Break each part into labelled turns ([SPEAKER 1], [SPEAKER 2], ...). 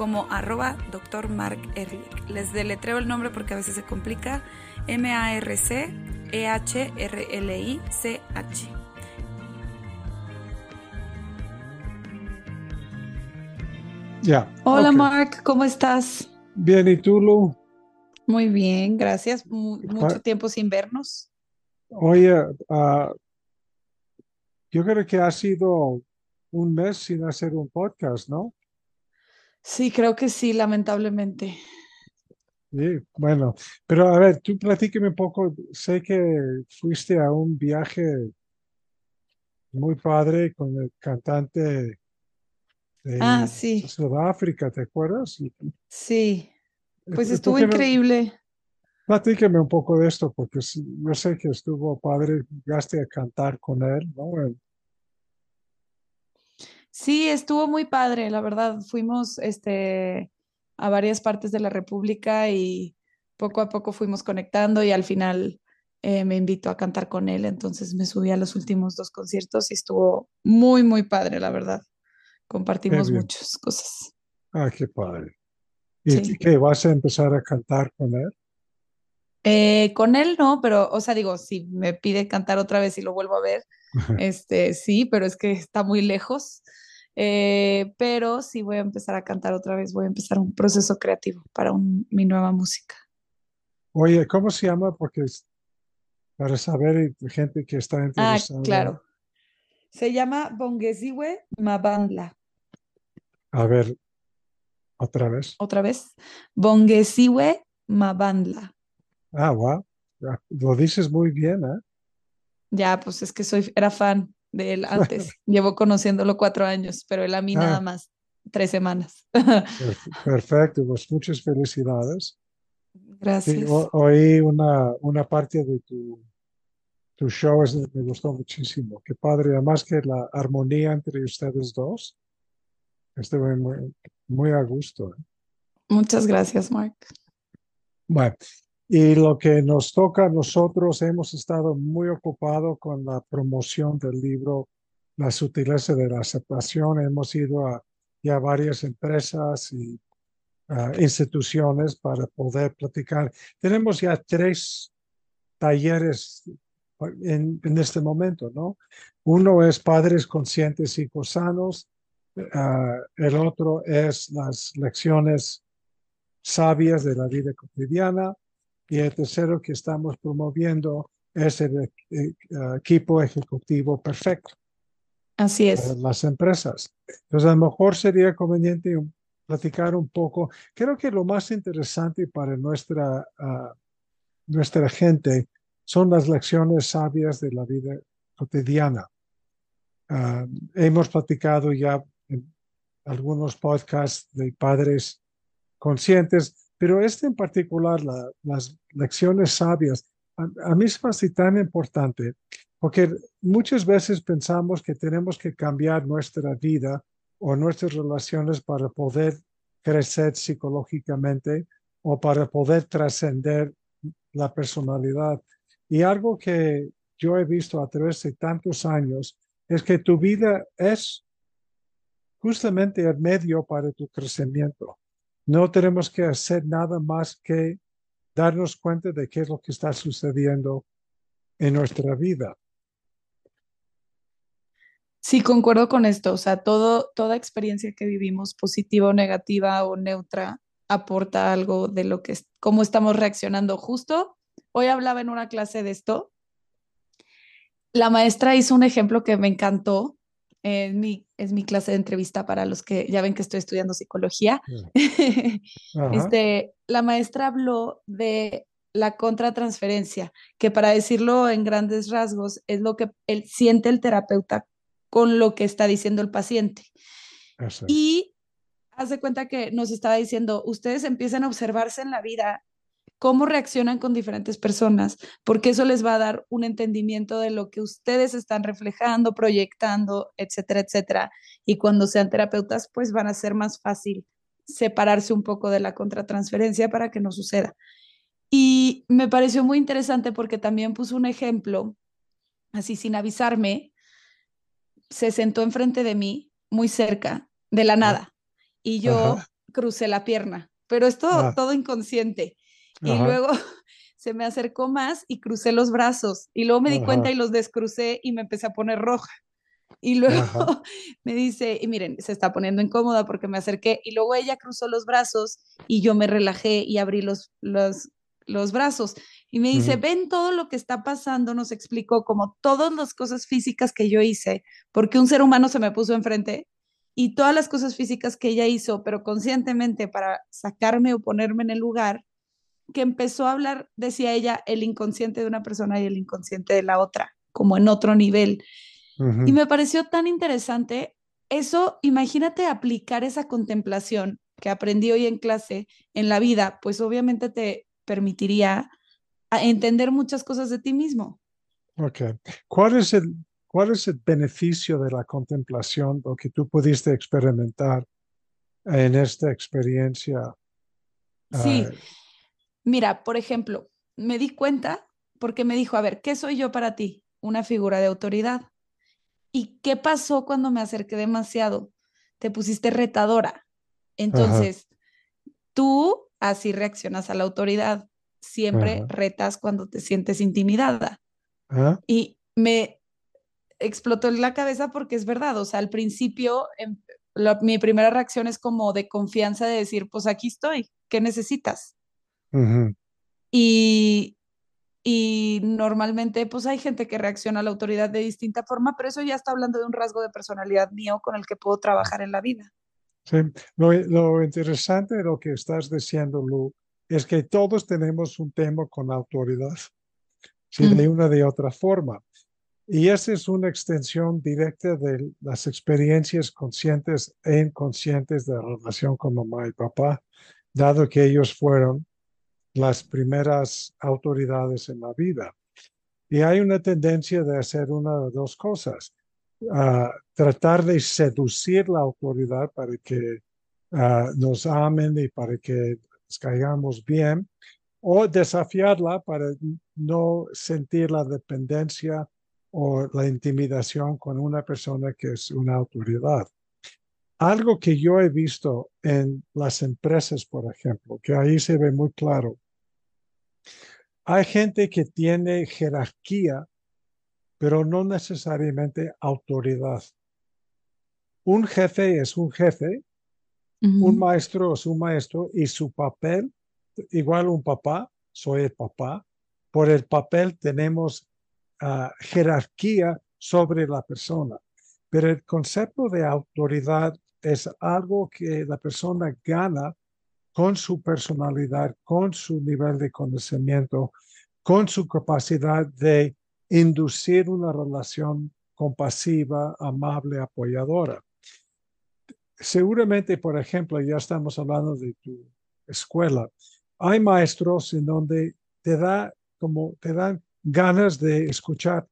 [SPEAKER 1] como arroba Dr. Mark Ehrlich. Les deletreo el nombre porque a veces se complica. M-A-R-C-E-H-R-L-I-C-H.
[SPEAKER 2] Ya.
[SPEAKER 1] Hola Mark, ¿cómo estás?
[SPEAKER 2] Bien, ¿y tú, Lu?
[SPEAKER 1] Muy bien, gracias. mucho tiempo sin vernos.
[SPEAKER 2] Oye, uh, yo creo que ha sido un mes sin hacer un podcast, ¿no?
[SPEAKER 1] Sí, creo que sí, lamentablemente.
[SPEAKER 2] Sí, bueno, pero a ver, tú platíqueme un poco. Sé que fuiste a un viaje muy padre con el cantante de
[SPEAKER 1] ah, sí.
[SPEAKER 2] Sudáfrica, ¿te acuerdas?
[SPEAKER 1] Sí, pues estuvo increíble.
[SPEAKER 2] platíqueme un poco de esto, porque yo sé que estuvo padre, llegaste a cantar con él, ¿no?
[SPEAKER 1] Sí, estuvo muy padre, la verdad. Fuimos este, a varias partes de la República y poco a poco fuimos conectando y al final eh, me invitó a cantar con él, entonces me subí a los últimos dos conciertos y estuvo muy, muy padre, la verdad. Compartimos muchas cosas.
[SPEAKER 2] Ah, qué padre. ¿Y qué? ¿Vas a empezar a cantar con él?
[SPEAKER 1] Eh, con él no, pero, o sea, digo, si me pide cantar otra vez y lo vuelvo a ver, este, sí, pero es que está muy lejos. Eh, pero sí voy a empezar a cantar otra vez, voy a empezar un proceso creativo para mi nueva música.
[SPEAKER 2] Oye, ¿cómo se llama? Porque para saber gente que está interesada.
[SPEAKER 1] Ah, claro. Se llama Bongesiwe Mabandla.
[SPEAKER 2] A ver, otra vez.
[SPEAKER 1] Otra vez. Bongesiwe Mabandla.
[SPEAKER 2] Ah, wow. Lo dices muy bien, ¿eh?
[SPEAKER 1] Ya, pues es que soy, era fan de él antes. Llevo conociéndolo cuatro años, pero él a mí nada ah. más tres semanas.
[SPEAKER 2] Perfecto, pues muchas felicidades.
[SPEAKER 1] Gracias.
[SPEAKER 2] oí una, una parte de tu, tu show, me gustó muchísimo. Qué padre, además que la armonía entre ustedes dos, estuve muy, muy a gusto. ¿eh?
[SPEAKER 1] Muchas gracias, Mark.
[SPEAKER 2] Bueno, y lo que nos toca nosotros, hemos estado muy ocupados con la promoción del libro La sutileza de la aceptación. Hemos ido a ya varias empresas y instituciones para poder platicar. Tenemos ya tres talleres en, en este momento, ¿no? Uno es padres conscientes y sanos. Ah, el otro es las lecciones sabias de la vida cotidiana y el tercero que estamos promoviendo es el, eh, eh, equipo ejecutivo perfecto.
[SPEAKER 1] Así es.
[SPEAKER 2] Las empresas. Entonces, a lo mejor sería conveniente platicar un poco. Creo que lo más interesante para nuestra, ah, nuestra gente son las lecciones sabias de la vida cotidiana. Ah, hemos platicado ya en algunos podcasts de padres conscientes, pero este en particular, las lecciones sabias, a, mí es me tan importante porque muchas veces pensamos que tenemos que cambiar nuestra vida o nuestras relaciones para poder crecer psicológicamente o para poder trascender la personalidad. Y algo que yo he visto a través de tantos años es que tu vida es justamente el medio para tu crecimiento. No tenemos que hacer nada más que darnos cuenta de qué es lo que está sucediendo en nuestra vida.
[SPEAKER 1] Sí, concuerdo con esto. O sea, todo, toda experiencia que vivimos, positiva o negativa o neutra, aporta algo de lo que, cómo estamos reaccionando. Justo hoy hablaba en una clase de esto. La maestra hizo un ejemplo que me encantó es mi, es mi clase de entrevista para los que ya ven que estoy estudiando psicología. este, la maestra habló de la contratransferencia, que para decirlo en grandes rasgos es lo que él siente el terapeuta con lo que está diciendo el paciente. Y hace cuenta que nos estaba diciendo, ustedes empiezan a observarse en la vida cómo reaccionan con diferentes personas, porque eso les va a dar un entendimiento de lo que ustedes están reflejando, proyectando, etcétera, etcétera. Y cuando sean terapeutas, pues van a ser más fácil separarse un poco de la contratransferencia para que no suceda. Y me pareció muy interesante porque también puso un ejemplo, así sin avisarme, se sentó enfrente de mí, muy cerca, de la nada, y yo crucé la pierna, pero es todo, ah. todo inconsciente. Y luego se me acercó más y crucé los brazos, y luego me di cuenta y los descrucé y me empecé a poner roja. Y luego me dice, y miren, se está poniendo incómoda porque me acerqué y luego ella cruzó los brazos y yo me relajé y abrí los, los, los brazos. Y me dice, ven todo lo que está pasando, nos explicó como todas las cosas físicas que yo hice, porque un ser humano se me puso enfrente y todas las cosas físicas que ella hizo, pero conscientemente para sacarme o ponerme en el lugar, que empezó a hablar, decía ella, el inconsciente de una persona y el inconsciente de la otra, como en otro nivel. Y me pareció tan interesante eso, imagínate aplicar esa contemplación que aprendí hoy en clase en la vida, pues obviamente te permitiría entender muchas cosas de ti mismo.
[SPEAKER 2] Ok. ¿Cuál es el, cuál es el beneficio de la contemplación, lo que tú pudiste experimentar en esta experiencia?
[SPEAKER 1] Sí. Ah, Mira, por ejemplo, me di cuenta porque me dijo, a ver, ¿qué soy yo para ti? Una figura de autoridad. ¿Y qué pasó cuando me acerqué demasiado? Te pusiste retadora. Entonces, tú así reaccionas a la autoridad. Siempre retas cuando te sientes intimidada. Y me explotó en la cabeza porque es verdad. O sea, al principio, em, mi primera reacción es como de confianza de decir, pues aquí estoy, ¿qué necesitas? Y y normalmente pues hay gente que reacciona a la autoridad de distinta forma, pero eso ya está hablando de un rasgo de personalidad mío con el que puedo trabajar en la vida.
[SPEAKER 2] Sí, lo, interesante de lo que estás diciendo, Lu, es que todos tenemos un tema con autoridad, ¿sí? de una de otra forma. Y esa es una extensión directa de las experiencias conscientes e inconscientes de la relación con mamá y papá, dado que ellos fueron las primeras autoridades en la vida. Y hay una tendencia de hacer una de dos cosas. Ah, tratar de seducir la autoridad para que nos amen y para que nos caigamos bien, o desafiarla para no sentir la dependencia o la intimidación con una persona que es una autoridad. Algo que yo he visto en las empresas, por ejemplo, que ahí se ve muy claro. Hay gente que tiene jerarquía, pero no necesariamente autoridad. Un jefe es un jefe, un maestro es un maestro y su papel, igual un papá, soy el papá, por el papel tenemos ah, jerarquía sobre la persona. Pero el concepto de autoridad es algo que la persona gana con su personalidad, con su nivel de conocimiento, con su capacidad de inducir una relación compasiva, amable, apoyadora. Seguramente, por ejemplo, ya estamos hablando de tu escuela. Hay maestros en donde te da como te dan ganas de escuchar,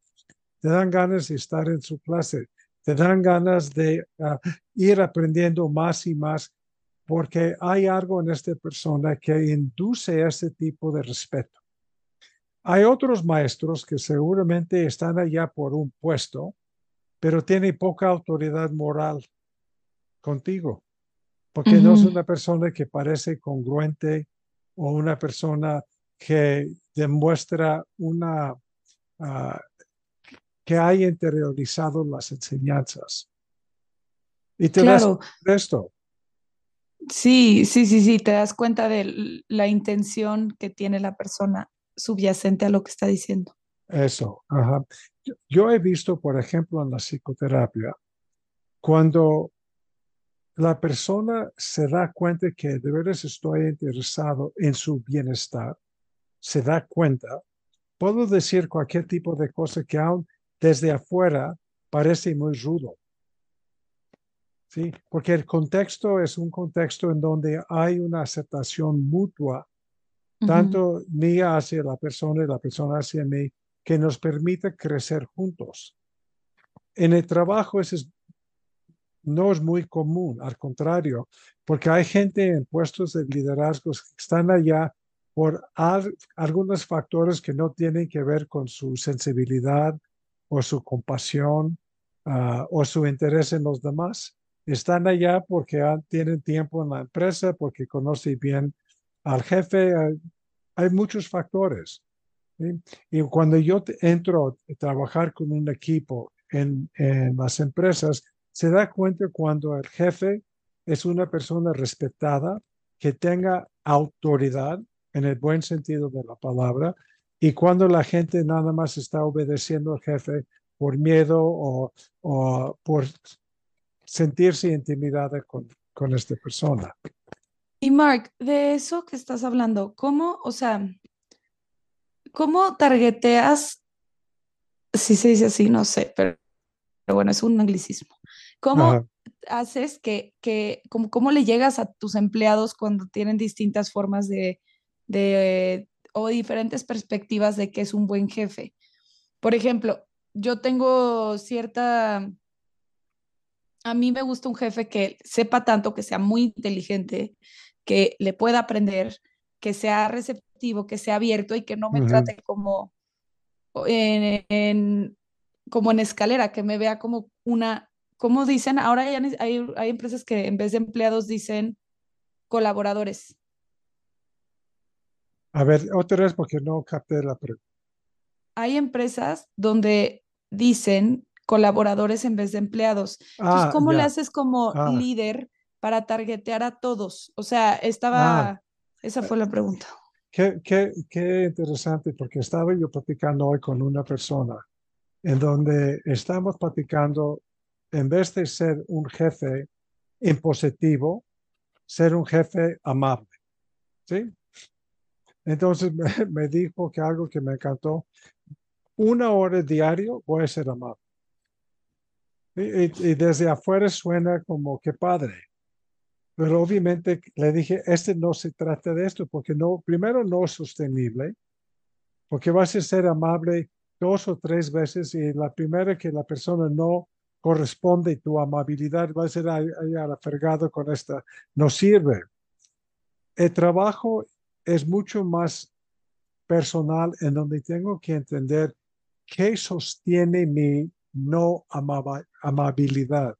[SPEAKER 2] te dan ganas de estar en su clase, te dan ganas de ah, ir aprendiendo más y más, porque hay algo en esta persona que induce ese tipo de respeto. Hay otros maestros que seguramente están allá por un puesto, pero tienen poca autoridad moral contigo, porque no es una persona que parece congruente o una persona que demuestra una ah, que haya interiorizado las enseñanzas. Y te claro. das esto.
[SPEAKER 1] Sí, sí, sí, sí, te das cuenta de la intención que tiene la persona subyacente a lo que está diciendo.
[SPEAKER 2] Eso, ajá. Yo, he visto, por ejemplo, en la psicoterapia, cuando la persona se da cuenta que de veras estoy interesado en su bienestar, se da cuenta, puedo decir cualquier tipo de cosa que aún desde afuera parece muy rudo. ¿Sí? Porque el contexto es un contexto en donde hay una aceptación mutua tanto mía hacia la persona y la persona hacia mí, que nos permita crecer juntos. En el trabajo eso no es muy común, al contrario, porque hay gente en puestos de liderazgo que están allá por algunos factores que no tienen que ver con su sensibilidad o su compasión ah, o su interés en los demás. Están allá porque tienen tiempo en la empresa, porque conocen bien al jefe. Hay, muchos factores. Y cuando yo entro a trabajar con un equipo en, en las empresas, se da cuenta cuando el jefe es una persona respetada, que tenga autoridad, en el buen sentido de la palabra, y cuando la gente nada más está obedeciendo al jefe por miedo o, por sentirse intimidada con, con esta persona.
[SPEAKER 1] Y Mark, de eso que estás hablando, ¿cómo, o sea, cómo targeteas, si se dice así, no sé, pero, bueno, es un anglicismo. ¿Cómo haces que, que cómo, cómo le llegas a tus empleados cuando tienen distintas formas de, de, o diferentes perspectivas de qué es un buen jefe. Por ejemplo, yo tengo cierta, a mí me gusta un jefe que sepa tanto, que sea muy inteligente, que le pueda aprender, que sea receptivo, que sea abierto y que no me trate como en, como en escalera, que me vea como una, como dicen, ahora hay, hay empresas que en vez de empleados dicen colaboradores.
[SPEAKER 2] A ver, otra vez porque no capté la pregunta.
[SPEAKER 1] Hay empresas donde dicen colaboradores en vez de empleados. Entonces, ah, ¿cómo le haces como ah. líder para targetear a todos? O sea, estaba, ah. esa fue la pregunta.
[SPEAKER 2] Qué, qué, qué interesante, porque estaba yo platicando hoy con una persona en donde estamos platicando, en vez de ser un jefe impositivo, ser un jefe amable. ¿Sí? Entonces me, dijo que algo que me encantó, una hora diario voy a ser amable. Y, desde afuera suena como que padre. Pero obviamente le dije, este no se trata de esto, porque no, primero no es sostenible, porque vas a ser amable dos o tres veces y la primera que la persona no corresponde tu amabilidad va a ser ahí, ahí con esta, no sirve. El trabajo es mucho más personal en donde tengo que entender qué sostiene mi no amabilidad,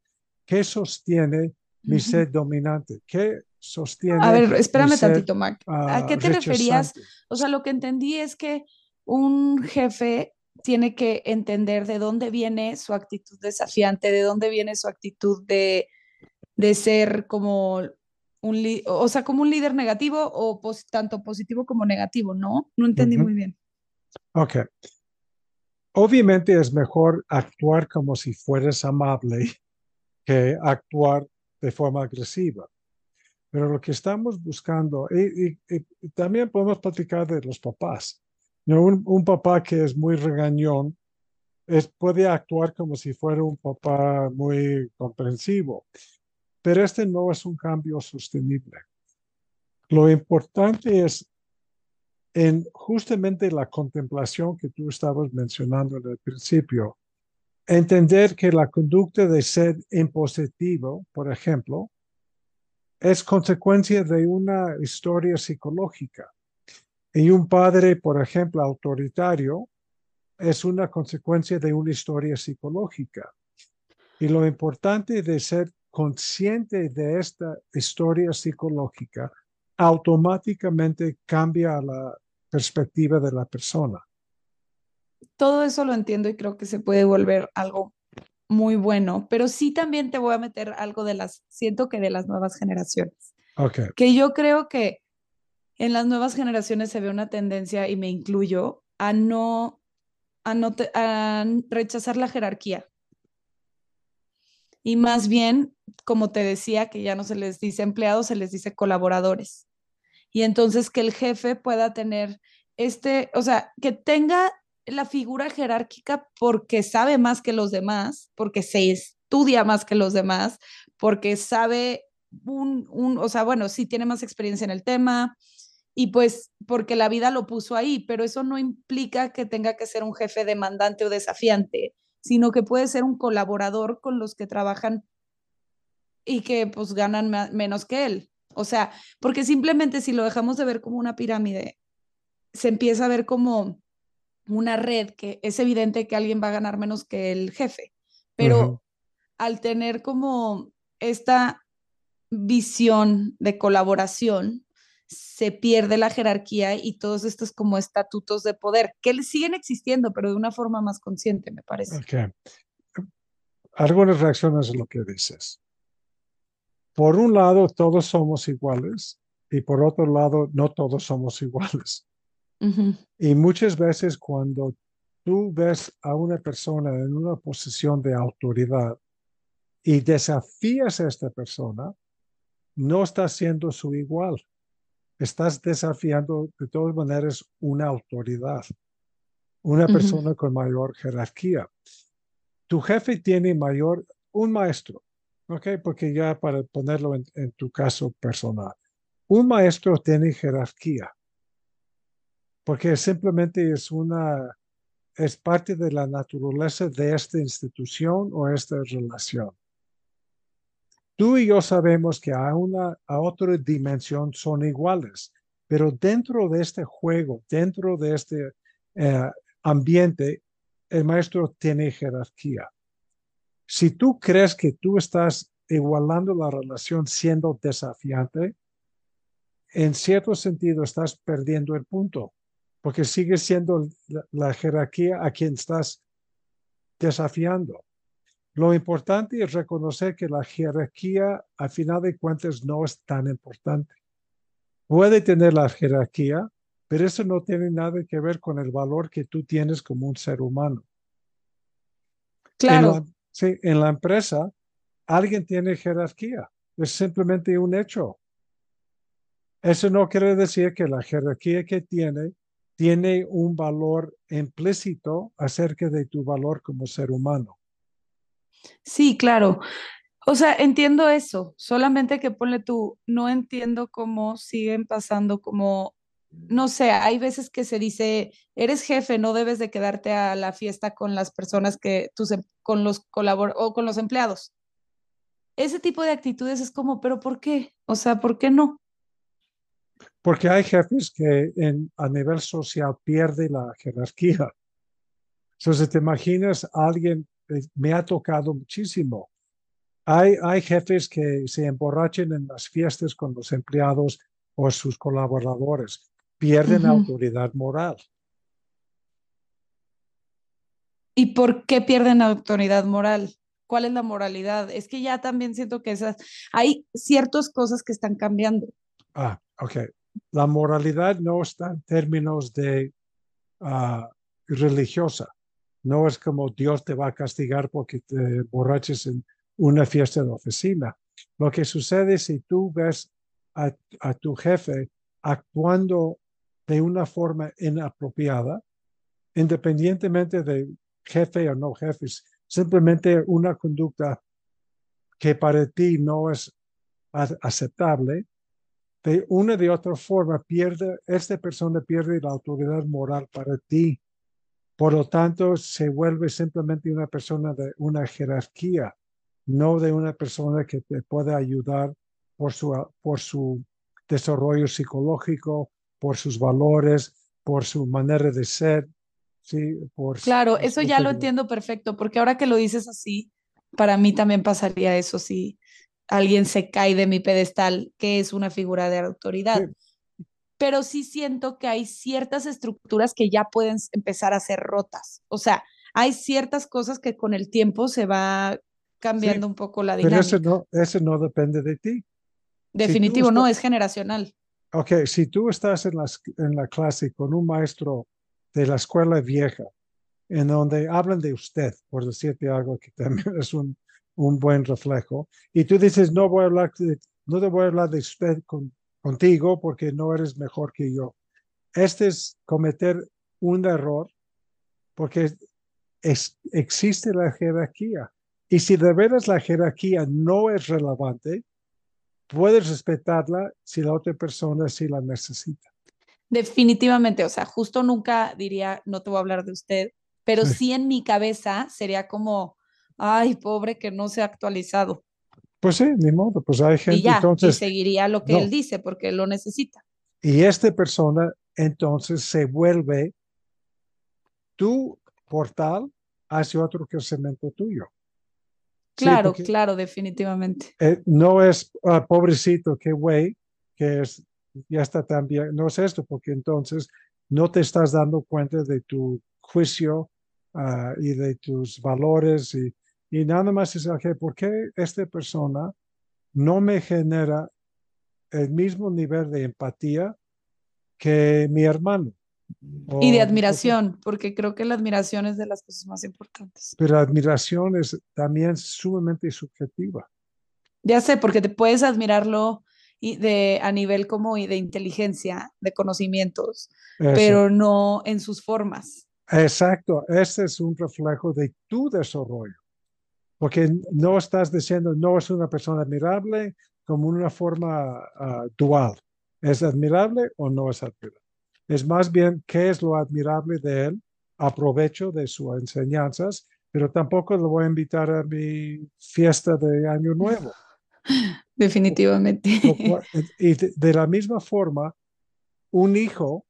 [SPEAKER 2] qué sostiene mi sed dominante, qué sostiene.
[SPEAKER 1] A ver, espérame tantito, Mark. ¿A qué te referías? O sea, lo que entendí es que un jefe tiene que entender de dónde viene su actitud desafiante, de dónde viene su actitud de, de ser como un, o sea, como un líder negativo o tanto positivo como negativo, ¿no? No entendí muy bien.
[SPEAKER 2] Ok. Obviamente es mejor actuar como si fueras amable que actuar de forma agresiva. Pero lo que estamos buscando, y, también podemos platicar de los papás. Un, un, papá que es muy regañón es, puede actuar como si fuera un papá muy comprensivo. Pero este no es un cambio sostenible. Lo importante es en justamente la contemplación que tú estabas mencionando en el principio, entender que la conducta de ser impositivo, por ejemplo, es consecuencia de una historia psicológica. Y un padre, por ejemplo, autoritario, es una consecuencia de una historia psicológica. Y lo importante de ser consciente de esta historia psicológica, automáticamente cambia la perspectiva de la persona.
[SPEAKER 1] Todo eso lo entiendo y creo que se puede volver algo muy bueno, pero sí también te voy a meter algo de las, siento que de las nuevas generaciones.
[SPEAKER 2] Okay.
[SPEAKER 1] Que yo creo que en las nuevas generaciones se ve una tendencia, y me incluyo, a no, a no a rechazar la jerarquía y más bien, como te decía, que ya no se les dice empleados, se les dice colaboradores. Y entonces que el jefe pueda tener este, o sea, que tenga la figura jerárquica porque sabe más que los demás, porque se estudia más que los demás, porque sabe un, un o sea, bueno, sí tiene más experiencia en el tema y pues porque la vida lo puso ahí, pero eso no implica que tenga que ser un jefe demandante o desafiante, sino que puede ser un colaborador con los que trabajan y que pues ganan menos que él. O sea, porque simplemente si lo dejamos de ver como una pirámide, se empieza a ver como una red que es evidente que alguien va a ganar menos que el jefe, pero al tener como esta visión de colaboración, se pierde la jerarquía y todos estos como estatutos de poder, que siguen existiendo, pero de una forma más consciente, me parece.
[SPEAKER 2] Okay. Algunas reacciones a lo que dices. Por un lado, todos somos iguales y por otro lado, no todos somos iguales. Y muchas veces cuando tú ves a una persona en una posición de autoridad y desafías a esta persona, no estás siendo su igual. Estás desafiando de todas maneras una autoridad, una persona con mayor jerarquía. Tu jefe tiene mayor, un maestro, ¿ok? Porque ya para ponerlo en, tu caso personal, un maestro tiene jerarquía, porque simplemente es una, es parte de la naturaleza de esta institución o esta relación. Tú y yo sabemos que a una a otra dimensión son iguales, pero dentro de este juego, dentro de este eh, ambiente, el maestro tiene jerarquía. Si tú crees que tú estás igualando la relación siendo desafiante, en cierto sentido estás perdiendo el punto, porque sigue siendo la jerarquía a quien estás desafiando. Lo importante es reconocer que la jerarquía, al final de cuentas, no es tan importante. Puede tener la jerarquía, pero eso no tiene nada que ver con el valor que tú tienes como un ser humano.
[SPEAKER 1] Claro.
[SPEAKER 2] Sí, en la empresa, alguien tiene jerarquía. Es simplemente un hecho. Eso no quiere decir que la jerarquía que tiene tiene un valor implícito acerca de tu valor como ser humano.
[SPEAKER 1] Sí, claro. O sea, entiendo eso, solamente que ponle tú, no entiendo cómo siguen pasando como, no sé, hay veces que se dice, eres jefe, no debes de quedarte a la fiesta con las personas que, tus, em, con los colabor o con los empleados. Ese tipo de actitudes es como, pero ¿por qué? O sea, ¿por qué no?
[SPEAKER 2] Porque hay jefes que en, a nivel social pierden la jerarquía. Entonces, ¿te imaginas alguien eh, me ha tocado muchísimo. Hay, hay jefes que se emborrachen en las fiestas con los empleados o sus colaboradores, pierden autoridad moral.
[SPEAKER 1] ¿Y por qué pierden autoridad moral? ¿Cuál es la moralidad? Es que ya también siento que esas, hay ciertas cosas que están cambiando.
[SPEAKER 2] Ah, ok. La moralidad no está en términos de uh, religiosa. No es como Dios te va a castigar porque te borraches en una fiesta de oficina. Lo que sucede si tú ves a, tu jefe actuando de una forma inapropiada, independientemente de jefe o no jefe, simplemente una conducta que para ti no es aceptable, de una de otra forma pierde, esta persona pierde la autoridad moral para ti. Por lo tanto, se vuelve simplemente una persona de una jerarquía, no de una persona que te puede ayudar por su, por su desarrollo psicológico, por sus valores, por su manera de ser. Sí, por
[SPEAKER 1] claro, eso ya lo entiendo perfecto, porque ahora que lo dices así, para mí también pasaría eso si alguien se cae de mi pedestal, que es una figura de autoridad pero sí siento que hay ciertas estructuras que ya pueden empezar a ser rotas. O sea, hay ciertas cosas que con el tiempo se va cambiando un poco la dinámica.
[SPEAKER 2] Pero eso no, eso no depende de ti.
[SPEAKER 1] Definitivo, no, es generacional.
[SPEAKER 2] Ok, si tú estás en, las, en la clase con un maestro de la escuela vieja, en donde hablan de usted, por decirte algo que también es un, un buen reflejo, y tú dices, no voy a hablar de, no te voy a hablar de usted con, contigo porque no eres mejor que yo. Este es cometer un error porque existe la jerarquía. Y si de veras la jerarquía no es relevante, puedes respetarla si la otra persona sí la necesita.
[SPEAKER 1] Definitivamente, o sea, justo nunca diría, no te voy a hablar de usted, pero
[SPEAKER 2] Sí.
[SPEAKER 1] sí en mi cabeza sería como, ay, pobre que no se ha actualizado.
[SPEAKER 2] Pues sí, ni modo, pues hay
[SPEAKER 1] Y
[SPEAKER 2] gente,
[SPEAKER 1] ya, y
[SPEAKER 2] entonces,
[SPEAKER 1] seguiría lo que
[SPEAKER 2] no.
[SPEAKER 1] él dice porque lo necesita.
[SPEAKER 2] y esta persona entonces se vuelve tu portal hacia otro crecimiento tuyo.
[SPEAKER 1] Claro, claro, definitivamente.
[SPEAKER 2] eh, no es, ah, pobrecito, qué güey, que es, ya está tan bien, no es esto, porque entonces no te estás dando cuenta de tu juicio ah, y de tus valores y, y nada más es, ok, ¿por qué esta persona no me genera el mismo nivel de empatía que mi hermano?
[SPEAKER 1] Y de
[SPEAKER 2] O-
[SPEAKER 1] admiración, porque creo que la admiración es de las cosas más importantes.
[SPEAKER 2] Pero admiración es también sumamente subjetiva.
[SPEAKER 1] Ya sé, porque te puedes admirarlo y de, a nivel como y de inteligencia, de conocimientos,
[SPEAKER 2] Eso.
[SPEAKER 1] pero no en sus formas.
[SPEAKER 2] Exacto, ese es un reflejo de tu desarrollo, porque no estás diciendo no es una persona admirable como una forma ah, dual. ¿Es admirable o no es admirable? Es más bien qué es lo admirable de él, aprovecho de sus enseñanzas, pero tampoco lo voy a invitar a mi fiesta de Año Nuevo.
[SPEAKER 1] Definitivamente.
[SPEAKER 2] Y de, la misma forma, un hijo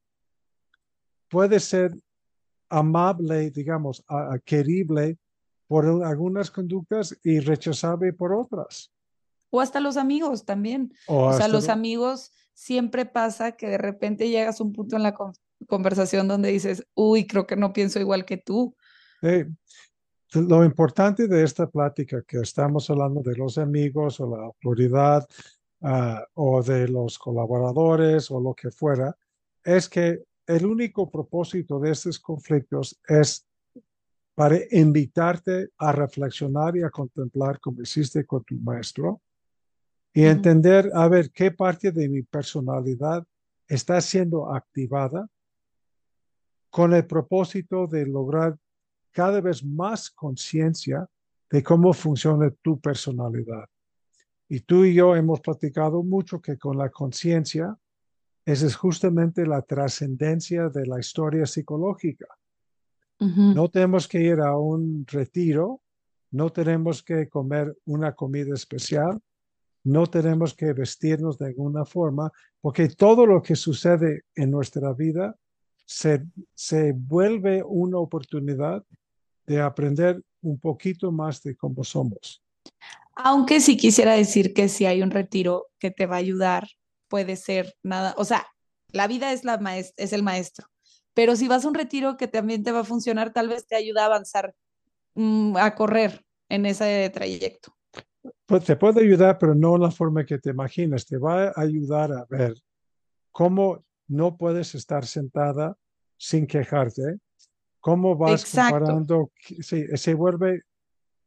[SPEAKER 2] puede ser amable, digamos, querible por un- algunas conductas y rechazable por otras.
[SPEAKER 1] O hasta los amigos también.
[SPEAKER 2] O,
[SPEAKER 1] O sea, los
[SPEAKER 2] lo-
[SPEAKER 1] amigos siempre pasa que de repente llegas a un punto en la con- conversación donde dices, uy, creo que no pienso igual que tú.
[SPEAKER 2] Eh, lo importante de esta plática que estamos hablando de los amigos o la autoridad ah, o de los colaboradores o lo que fuera, es que el único propósito de estos conflictos es para invitarte a reflexionar y a contemplar como hiciste con tu maestro y entender, a ver, qué parte de mi personalidad está siendo activada con el propósito de lograr cada vez más conciencia de cómo funciona tu personalidad. Y tú y yo hemos platicado mucho que con la conciencia, esa es justamente la trascendencia de la historia psicológica. No tenemos que ir a un retiro, no tenemos que comer una comida especial, no tenemos que vestirnos de alguna forma, porque todo lo que sucede en nuestra vida se, se vuelve una oportunidad de aprender un poquito más de cómo somos.
[SPEAKER 1] Aunque sí quisiera decir que si hay un retiro que te va a ayudar, puede ser nada, o sea, la vida es, la es el maestro, pero si vas a un retiro que también te va a funcionar, tal vez te ayuda a avanzar, mm, a correr en ese trayecto.
[SPEAKER 2] Pues te puede ayudar, pero no la forma que te imaginas. Te va a ayudar a ver cómo no puedes estar sentada sin quejarte, cómo vas
[SPEAKER 1] Exacto.
[SPEAKER 2] comparando, sí, se vuelve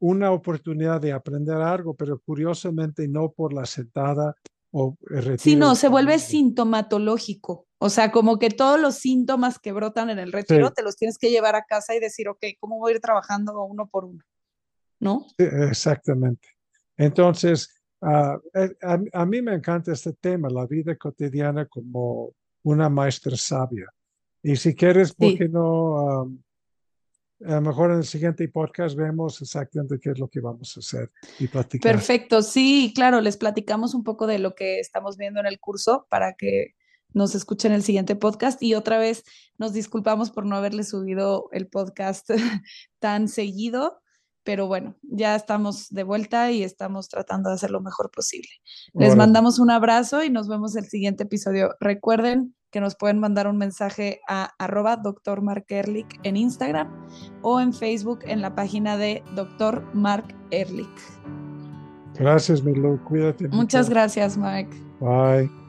[SPEAKER 2] una oportunidad de aprender algo, pero curiosamente no por la sentada o el retiro.
[SPEAKER 1] Sí, no, se vuelve sintomatológico. O sea, como que todos los síntomas que brotan en el retiro
[SPEAKER 2] Sí.
[SPEAKER 1] te los tienes que llevar a casa y decir, ok, ¿cómo voy a ir trabajando uno por uno? ¿No?
[SPEAKER 2] Sí, Exactamente. Entonces, eh, a, a mí me encanta este tema, la vida cotidiana como una maestra sabia. Y si quieres, ¿por
[SPEAKER 1] Sí.
[SPEAKER 2] qué no? am, a lo mejor en el siguiente podcast vemos exactamente qué es lo que vamos a hacer y platicar.
[SPEAKER 1] Perfecto, sí, claro, les platicamos un poco de lo que estamos viendo en el curso para que nos escuchen el siguiente podcast y otra vez nos disculpamos por no haberles subido el podcast tan seguido, pero bueno, ya estamos de vuelta y estamos tratando de hacer lo mejor posible. Les mandamos un abrazo y nos vemos el siguiente episodio. Recuerden que nos pueden mandar un mensaje a arroba Dr. Mark Ehrlich en Instagram o en Facebook en la página de Dr. Mark Ehrlich.
[SPEAKER 2] Gracias, Milo. Cuídate.
[SPEAKER 1] Muchas
[SPEAKER 2] mucho.
[SPEAKER 1] gracias, Mike.
[SPEAKER 2] Bye.